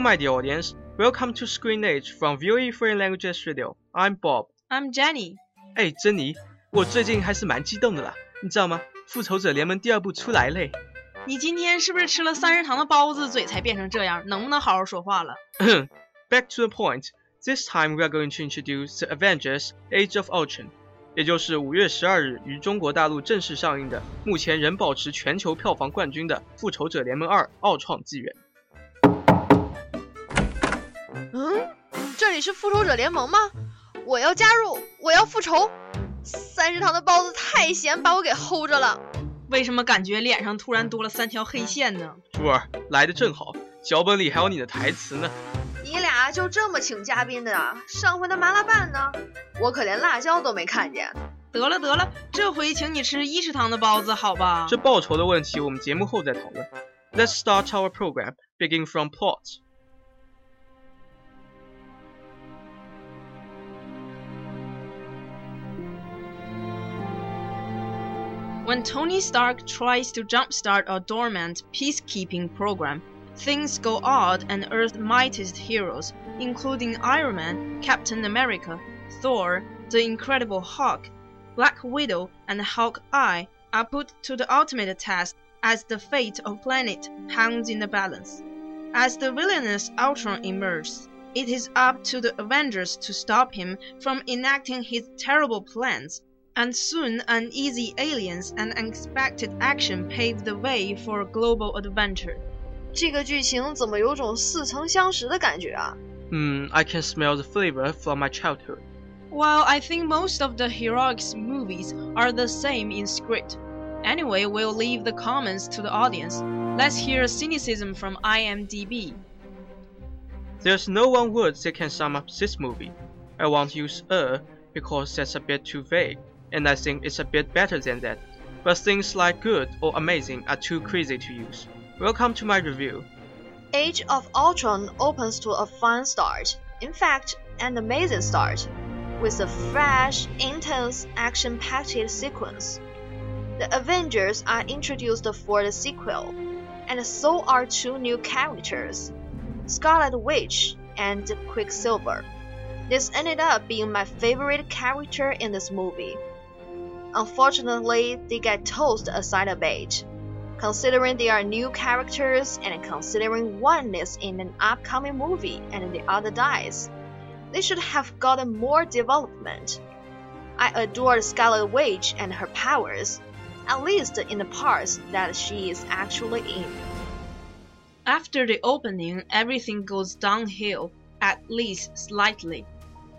Hello, my dear audience. Welcome to Screen Age from VOE Foreign Languages Radio. I'm Bob. I'm Jenny. 哎，珍妮，我最近还是蛮激动的啦，你知道吗？复仇者联盟第二部出来嘞。你今天是不是吃了三食堂的包子，嘴才变成这样？能不能好好说话了？Back to the point. This time we are going to introduce the Avengers: Age of Ultron，也就是五月十二日于中国大陆正式上映的，目前仍保持全球票房冠军的《复仇者联盟二：奥创纪元》。嗯，这里是复仇者联盟吗？我要加入，我要复仇。三食堂的包子太咸，把我给齁着了。为什么感觉脸上突然多了三条黑线呢？珠儿来的正好，脚本里还有你的台词呢。你俩就这么请嘉宾的啊？上回的麻辣拌呢？我可连辣椒都没看见。得了得了，这回请你吃一食堂的包子，好吧？这报酬的问题，我们节目后再讨论。Let's start our program, begin from plot. When Tony Stark tries to jumpstart a dormant peacekeeping program, things go odd and Earth's mightiest heroes, including Iron Man, Captain America, Thor, the Incredible Hulk, Black Widow, and Hawkeye, are put to the ultimate test as the fate of planet hangs in the balance. As the villainous Ultron emerges, it is up to the Avengers to stop him from enacting his terrible plans and soon uneasy aliens and unexpected action pave the way for global adventure. 这个剧情怎么有种似曾相识的感觉啊？ Hmm, I can smell the flavor from my childhood. Well, I think most of the heroics movies are the same in script. Anyway, we'll leave the comments to the audience. Let's hear cynicism from IMDb. There's no one word that can sum up this movie. I won't use a because that's a bit too vague, and I think it's a bit better than that. But things like good or amazing are too crazy to use. Welcome to my review. Age of Ultron opens to a fun start. In fact, an amazing start, with a fresh, intense, action-packed sequence. The Avengers are introduced for the sequel, and so are two new characters, Scarlet Witch and Quicksilver. This ended up being my favorite character in this movie. Unfortunately, they get tossed aside a bit. Considering they are new characters and considering one is in an upcoming movie and the other dies, they should have gotten more development. I adored Scarlet Witch and her powers, at least in the parts that she is actually in. After the opening, everything goes downhill, at least slightly.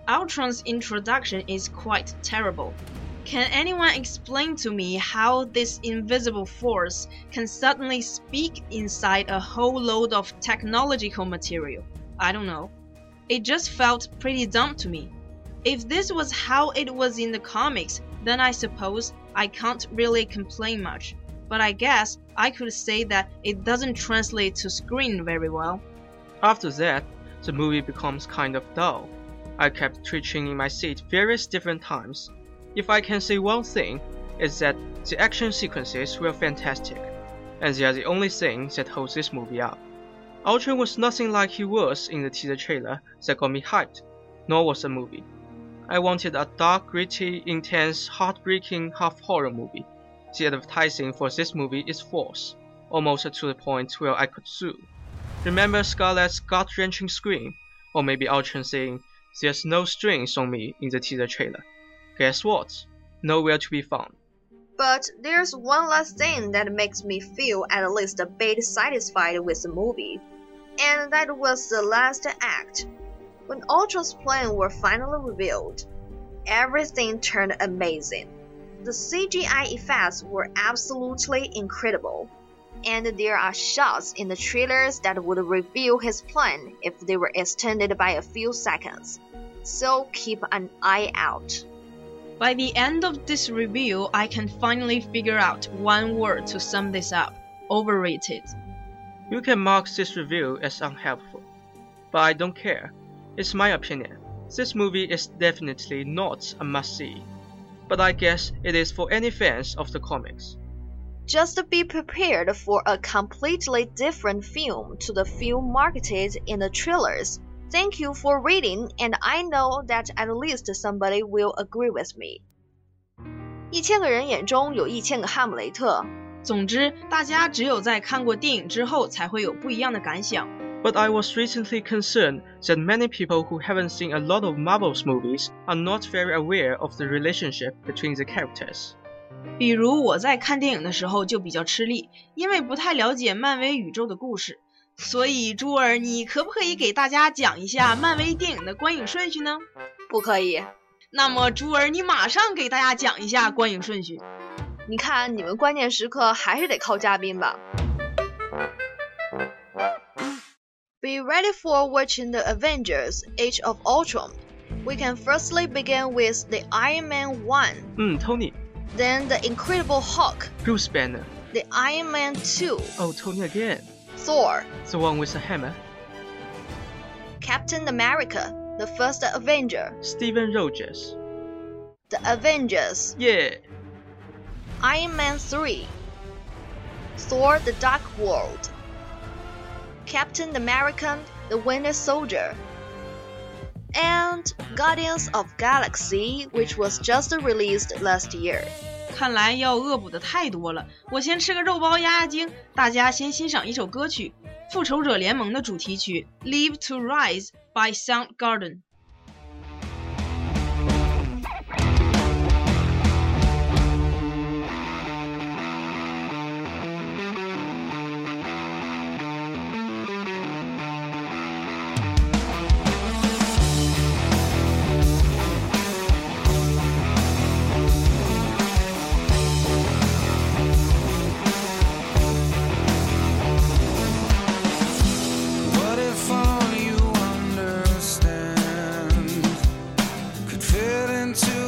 Ultron's introduction is quite terrible. Can anyone explain to me how this invisible force can suddenly speak inside a whole load of technological material? I don't know. It just felt pretty dumb to me. If this was how it was in the comics, then I suppose I can't really complain much. But I guess I could say that it doesn't translate to screen very well. After that, the movie becomes kind of dull. I kept twitching in my seat various different times. If I can say one thing, it's that the action sequences were fantastic, and they are the only thing that holds this movie up. Ultron was nothing like he was in the teaser trailer that got me hyped, nor was the movie. I wanted a dark, gritty, intense, heartbreaking, half horror movie. The advertising for this movie is false, almost to the point where I could sue. Remember Scarlett's gut-wrenching scream, or maybe Ultron saying, "There's no strings on me" in the teaser trailer. Guess what? Nowhere to be found. But there's one last thing that makes me feel at least a bit satisfied with the movie, and that was the last act. When Ultron's plan were finally revealed, everything turned amazing. The CGI effects were absolutely incredible, and there are shots in the trailers that would reveal his plan if they were extended by a few seconds. So keep an eye out. By the end of this review, I can finally figure out one word to sum this up overrated. You can mark this review as unhelpful, but I don't care. It's my opinion. This movie is definitely not a must see, but I guess it is for any fans of the comics. Just be prepared for a completely different film to the film marketed in the trailers. Thank you for reading, and I know that at least somebody will agree with me. 一千个人眼中有一千个哈姆雷特。总之，大家只有在看过电影之后，才会有不一样的感想。But I was recently concerned that many people who haven't seen a lot of Marvel's movies are not very aware of the relationship between the characters. 比如我在看电影的时候就比较吃力，因为不太了解漫威宇宙的故事。 所以，朱儿，你可不可以给大家讲一下漫威电影的观影顺序呢？不可以。那么，朱儿，你马上给大家讲一下观影顺序。你看，你们关键时刻还是得靠嘉宾吧。Be ready for watching the Avengers: Age of Ultron. We can firstly begin with the Iron Man 1. Hmm, Tony. Then the Incredible Hulk. Bruce Banner. The Iron Man 2. Oh, Tony again. Thor. The one with the hammer. Captain America, the first Avenger. Steven Rogers. The Avengers. Yeah. Iron Man 3. Thor the Dark World. Captain America the Winter Soldier, and Guardians of Galaxy, which was just released last year. 看来要恶补的太多了，我先吃个肉包压压惊。大家先欣赏一首歌曲，《复仇者联盟》的主题曲《Live to Rise》by Soundgarden。into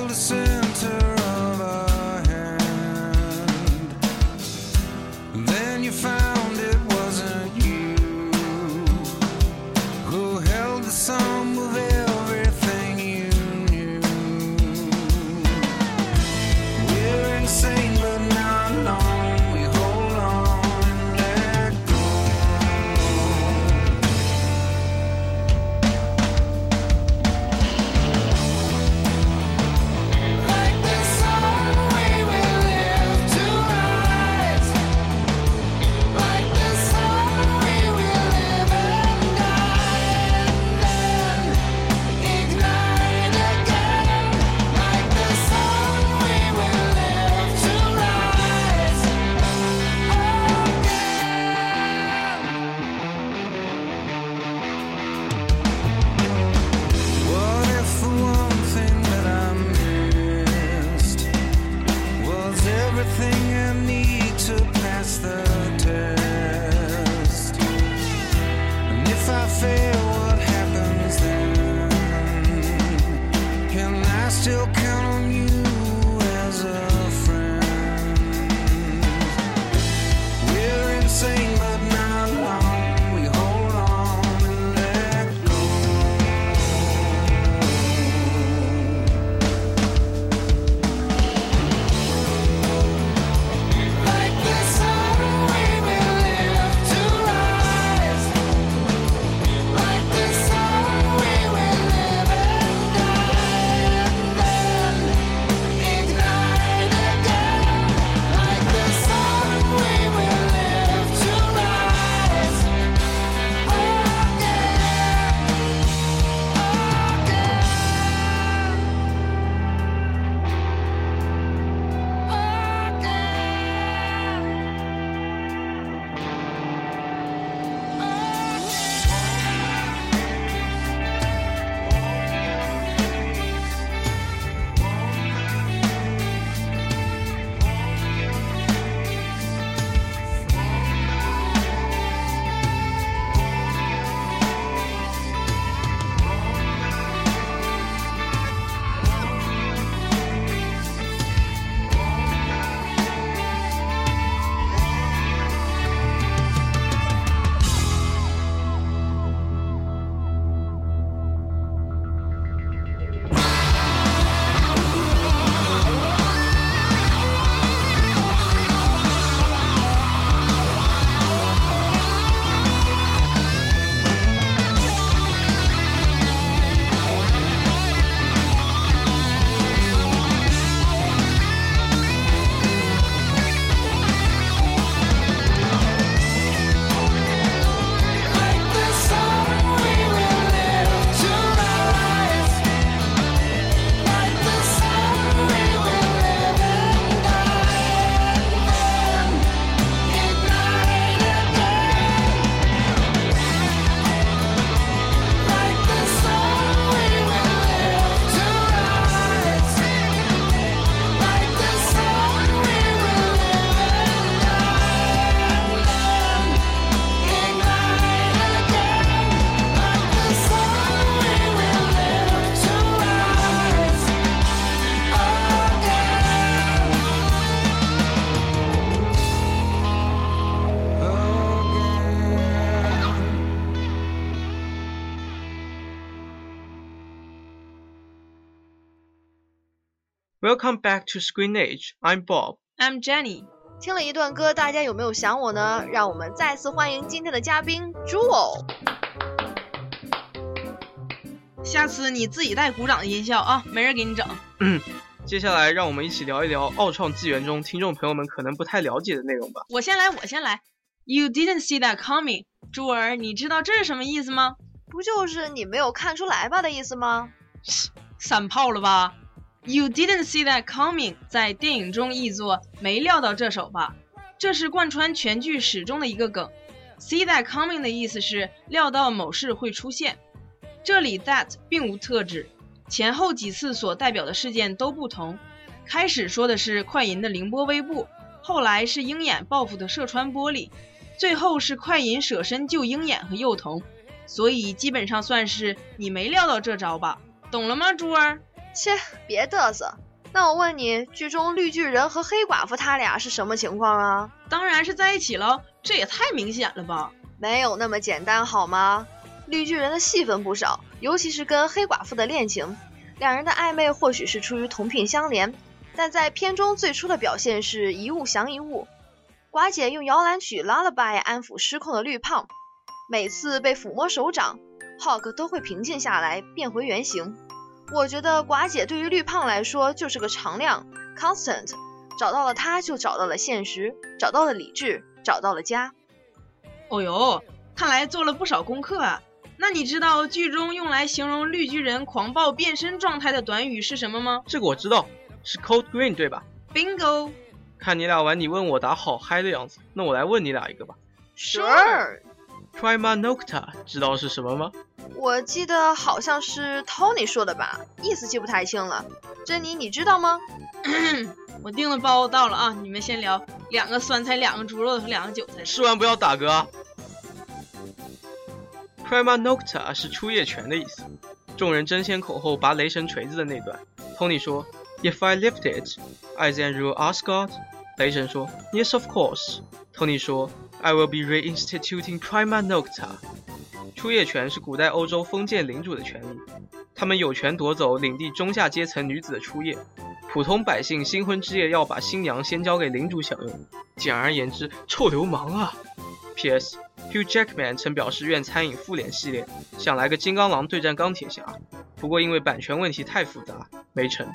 Welcome back to Screen Age. I'm Bob. I'm Jenny. 听了一段歌，大家有没有想我呢？让我们再次欢迎今天的嘉宾朱偶。下次你自己带鼓掌的音效啊，没人给你整。嗯，接下来让我们一起聊一聊《奥创纪元》中听众朋友们可能不太了解的内容吧。我先来，我先来。You didn't see that coming，朱儿，你知道这是什么意思吗？不就是你没有看出来吧的意思吗？散炮了吧？You didn't see that coming，在电影中译作“没料到这手吧”，这是贯穿全剧始终的一个梗。See that coming 的意思是料到某事会出现。这里 that 并无特指，前后几次所代表的事件都不同。开始说的是快银的凌波微步，后来是鹰眼报复的射穿玻璃，最后是快银舍身救鹰眼和幼童。所以基本上算是你没料到这招吧？懂了吗，猪儿？切，别嘚瑟。那我问你，剧中绿巨人和黑寡妇他俩是什么情况啊？当然是在一起了，这也太明显了吧？没有那么简单好吗？绿巨人的戏份不少，尤其是跟黑寡妇的恋情，两人的暧昧或许是出于同病相怜，但在片中最初的表现是一物降一物。寡姐用摇篮曲《Lullaby》安抚失控的绿胖，每次被抚摸手掌，Hawk 都会平静下来，变回原形。我觉得寡姐对于绿胖来说就是个常量，constant，找到了他就找到了现实，找到了理智，找到了家。哦呦，看来做了不少功课啊。那你知道剧中用来形容绿巨人狂暴变身状态的短语是什么吗？这个我知道，是 Cold Green 对吧？Bingo！看你俩玩你问我答好嗨的样子，那我来问你俩一个吧。Sure。Prima Nocta 知道是什么吗？我记得好像是 Tony 说的吧，意思记不太清了。珍妮，你知道吗？我订的包到了啊，你们先聊。两个酸菜，两个猪肉和两个韭菜。吃完不要打嗝。Prima Nocta 是初夜拳的意思。众人争先恐后拔雷神锤子的那段，Tony 说：“If I lift it, I then rule Asgard。”雷神说：“Yes, of course。”Tony 说：“I will be reinstituting Prima Nocta。”出夜权是古代欧洲封建领主的权利，他们有权夺走领地中下阶层女子的初夜。普通百姓新婚之夜要把新娘先交给领主享用。简而言之，臭流氓啊！P.S. Hugh Jackman 曾表示愿参与复联系列，想来个金刚狼对战钢铁侠，不过因为版权问题太复杂，没成。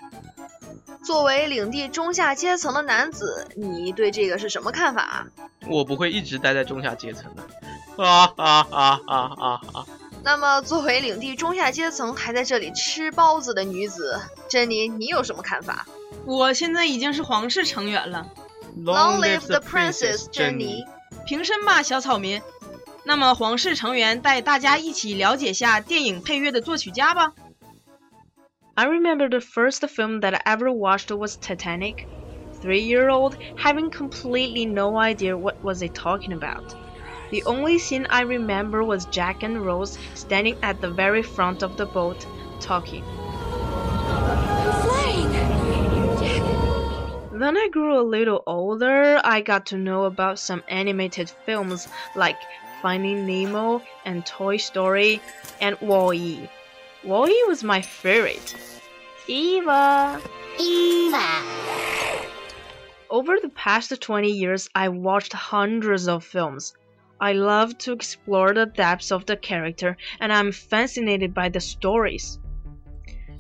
作为领地中下阶层的男子，你对这个是什么看法？我不会一直待在中下阶层的。啊啊啊啊啊啊！那么，作为领地中下阶层还在这里吃包子的女子，珍妮，你有什么看法？我现在已经是皇室成员了。Long live the princess，珍妮。平身吧，小草民。那么，皇室成员带大家一起了解下电影配乐的作曲家吧。I remember the first film that I ever watched was Titanic. Three-year-old, having completely no idea what was it talking about. The only scene I remember was Jack and Rose standing at the very front of the boat, talking. Then I grew a little older, I got to know about some animated films like Finding Nemo and Toy Story and Wall-E. Wall-E was my favorite. Eva! Eva! Over the past 20 years, I watched hundreds of films. I love to explore the depths of the character and I'm fascinated by the stories.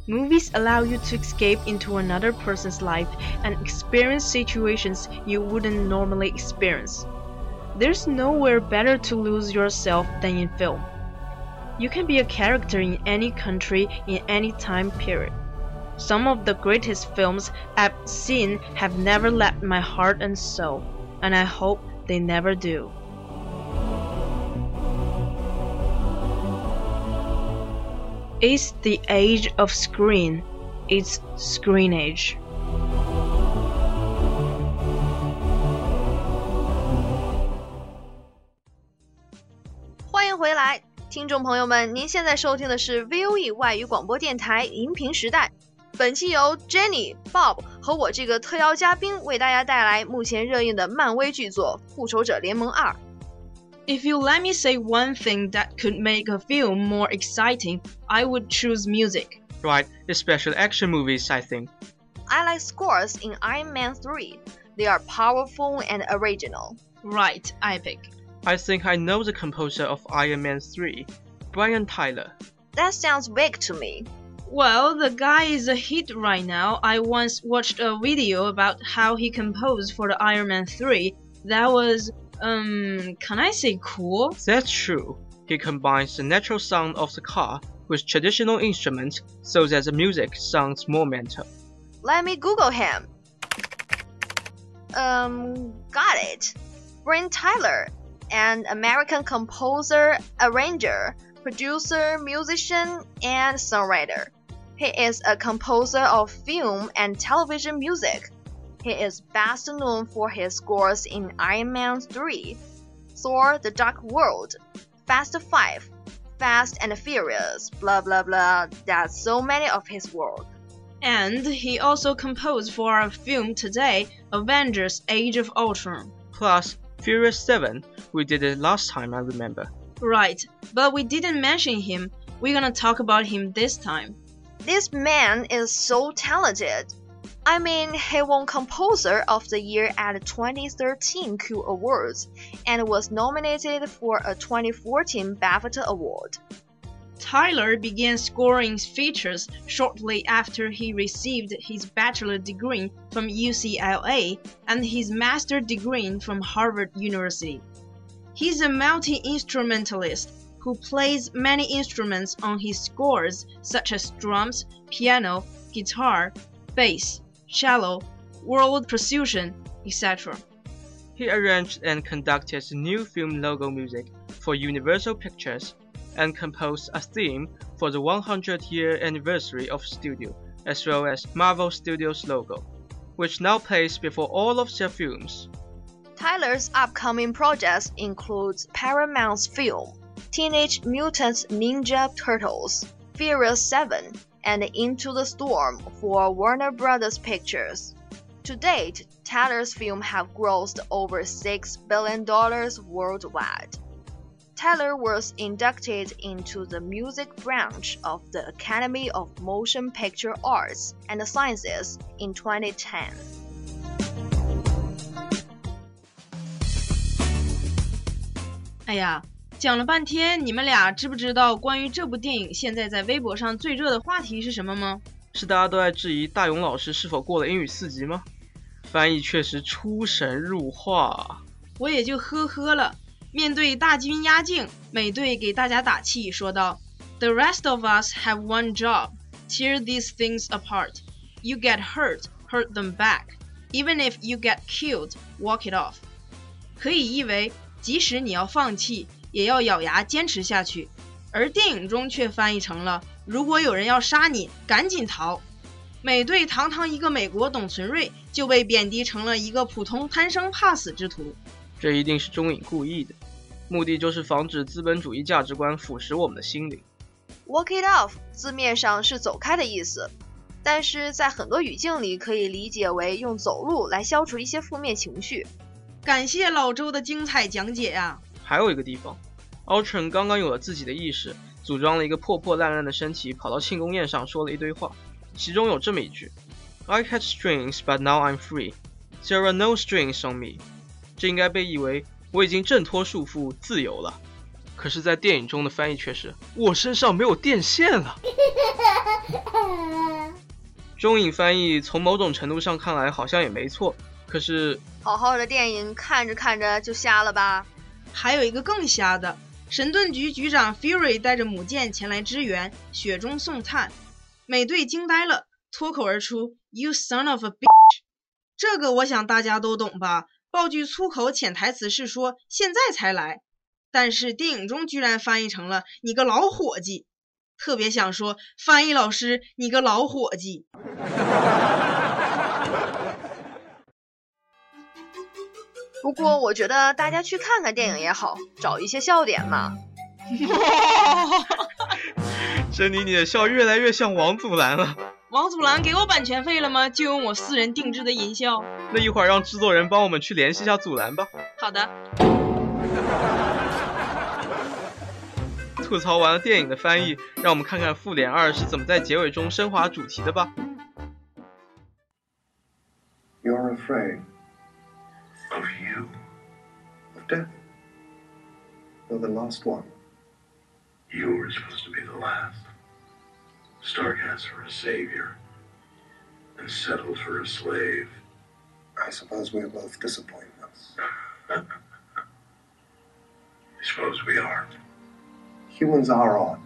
Movies allow you to escape into another person's life and experience situations you wouldn't normally experience. There's nowhere better to lose yourself than in film. You can be a character in any country in any time period. Some of the greatest films I've seen have never left my heart and soul, and I hope they never do. It's the age of screen. It's screen age. 众朋友们，您现在收听的是 VOE 外语广播电台荧屏时代。本期由 Jenny、Bob 和我这个特邀嘉宾为大家带来目前热映的漫威巨作《复仇者联盟二》。If you let me say one thing that could make a film more exciting, I would choose music. Right, especially action movies, I think. I like scores in Iron Man 3. They are powerful and original. Right, epic. I think I know the composer of Iron Man 3, Brian Tyler. That sounds vague to me. Well, the guy is a hit right now. I once watched a video about how he composed for the Iron Man 3. That was, um, can I say cool? That's true. He combines the natural sound of the car with traditional instruments so that the music sounds more mental. Let me Google him. Um, got it. Brian Tyler, an American composer, arranger, producer, musician, and songwriter. He is a composer of film and television music. He is best known for his scores in Iron Man 3, Thor The Dark World, Fast 5, Fast and Furious, blah blah blah. That's so many of his work. And he also composed for our film today, Avengers Age of Ultron. Plus, Furious 7, we did it last time, I remember. Right, but we didn't mention him. We're gonna talk about him this time. This man is so talented. I mean, he won Composer of the Year at the 2013 Q Awards and was nominated for a 2014 BAFTA Award. Tyler began scoring features shortly after he received his bachelor degree from UCLA and his master degree from Harvard University. He's a multi instrumentalist who plays many instruments on his scores, such as drums, piano, guitar, bass, cello, world percussion, etc. He arranged and conducted new film logo music for Universal Pictures and composed a theme for the 100 year anniversary of studio, as well as Marvel Studios logo, which now plays before all of their films. Tyler's upcoming projects include Paramount's film Teenage Mutant Ninja Turtles, Furious 7, and Into the Storm for Warner Brothers Pictures. To date, Tyler's films have grossed over $6 billion worldwide. Tyler was inducted into the music branch of the Academy of Motion Picture Arts and Sciences in 2010. 哎呀，讲了半天，你们俩知不知道关于这部电影现在在微博上最热的话题是什么吗？是大家都在质疑大勇老师是否过了英语四级吗？翻译确实出神入化。我也就呵呵了。面对大军压境，美队给大家打气，说道：“The rest of us have one job: tear these things apart. You get hurt, hurt them back. Even if you get killed, walk it off.” 可以译为。即使你要放弃，也要咬牙坚持下去。而电影中却翻译成了：如果有人要杀你，赶紧逃。美队堂堂一个美国董存瑞，就被贬低成了一个普通贪生怕死之徒。这一定是中影故意的，目的就是防止资本主义价值观腐蚀我们的心灵。Walk it off 字面上是走开的意思，但是在很多语境里可以理解为用走路来消除一些负面情绪。感谢老周的精彩讲解呀！还有一个地方，Ultron 刚刚有了自己的意识，组装了一个破破烂烂的身体，跑到庆功宴上说了一堆话，其中有这么一句：“I had strings, but now I'm free. There are no strings on me。”这应该被译为“我已经挣脱束缚，自由了”。可是，在电影中的翻译却是“我身上没有电线了”。中影翻译从某种程度上看来好像也没错。可是，好好的电影看着看着就瞎了吧？还有一个更瞎的，神盾局局长 Fury 带着母舰前来支援，雪中送炭，美队惊呆了，脱口而出：“You son of a bitch！” 这个我想大家都懂吧？爆句粗口潜台词是说现在才来，但是电影中居然翻译成了“你个老伙计”，特别想说翻译老师你个老伙计。不过我觉得大家去看看电影也好，找一些笑点嘛。珍妮，你的笑越来越像王祖蓝了。王祖蓝给我版权费了吗？就用我私人定制的音效。那一会儿让制作人帮我们去联系一下祖蓝吧。好的。吐槽完了电影的翻译，让我们看看《复联二》是怎么在结尾中升华主题的吧。You're afraid? Death? You're the last one. You were supposed to be the last. Stark asked for a savior and settled for a slave. I suppose we are both disappointments. I suppose we are. Humans are odd.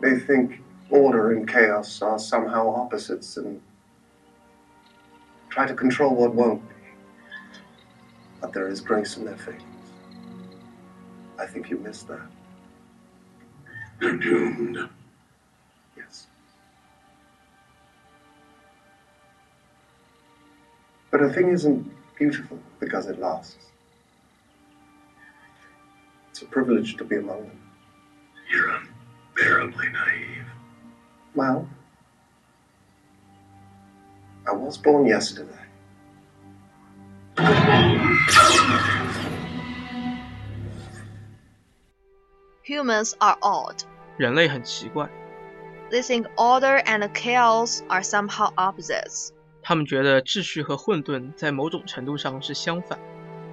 They think order and chaos are somehow opposites and try to control what won't be. But there is grace in their failings. I think you missed that. They're doomed. Yes. But a thing isn't beautiful because it lasts. It's a privilege to be among them. You're unbearably naive. Well, I was born yesterday. Humans are odd. 人类很奇怪， They think order and chaos are somehow opposites, 他们觉得秩序和混沌在某种程度上是相反，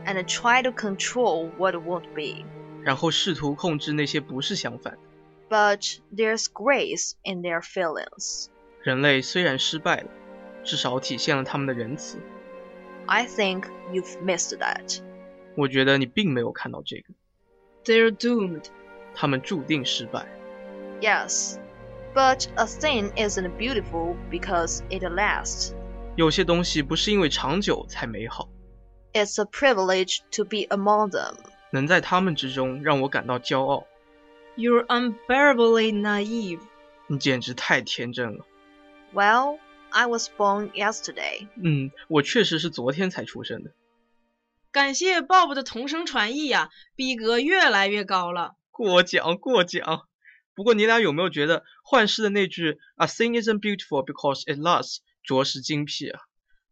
and try to control what won't be. 然后试图控制那些不是相反的。 But there's grace in their feelings. 人类虽然失败了，至少体现了他们的仁慈。 I think you've missed that. 我觉得你并没有看到这个， They're doomed. 他们注定失败。 Yes. But a thing isn't beautiful because it lasts. 有些东西不是因为长久才美好， It's a privilege to be among them. 能在他们之中让我感到骄傲。 You're unbearably naive. 你简直太天真了。 Well, I was born yesterday. 嗯，我确实是昨天才出生的。感谢 Bob 的同声传译呀、逼格越来越高了。过奖过奖。不过你俩有没有觉得幻视的那句 “A thing isn't beautiful because it lasts” 着实精辟啊？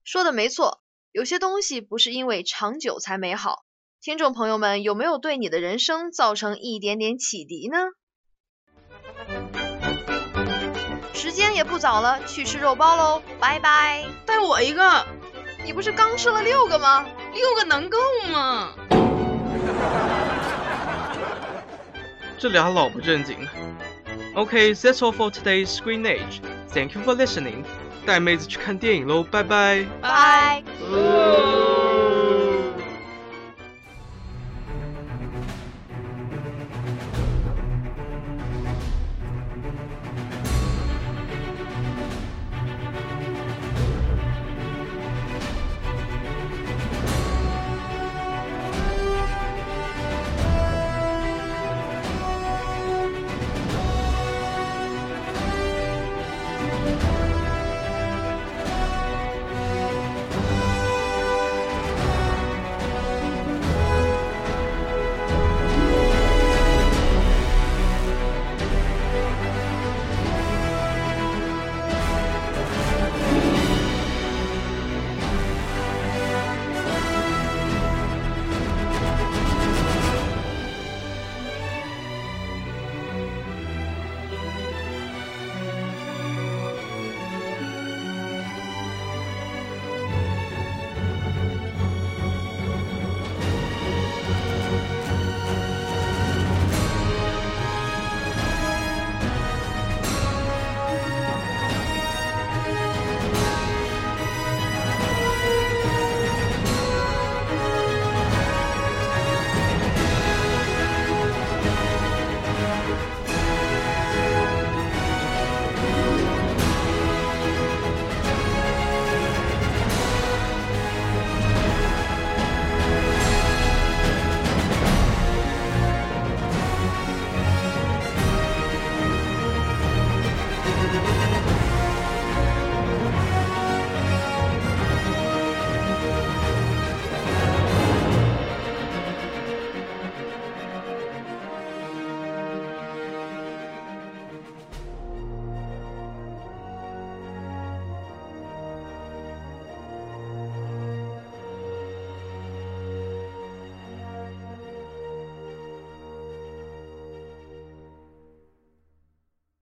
说的没错，有些东西不是因为长久才美好。听众朋友们，有没有对你的人生造成一点点启迪呢？时间也不早了，去吃肉包喽，拜拜。带我一个，你不是刚吃了六个吗？六个能够吗？这俩老不正经了。Okay, that's all for today's Screen Age. Thank you for listening. 带妹子去看电影喽，拜拜。拜。拜。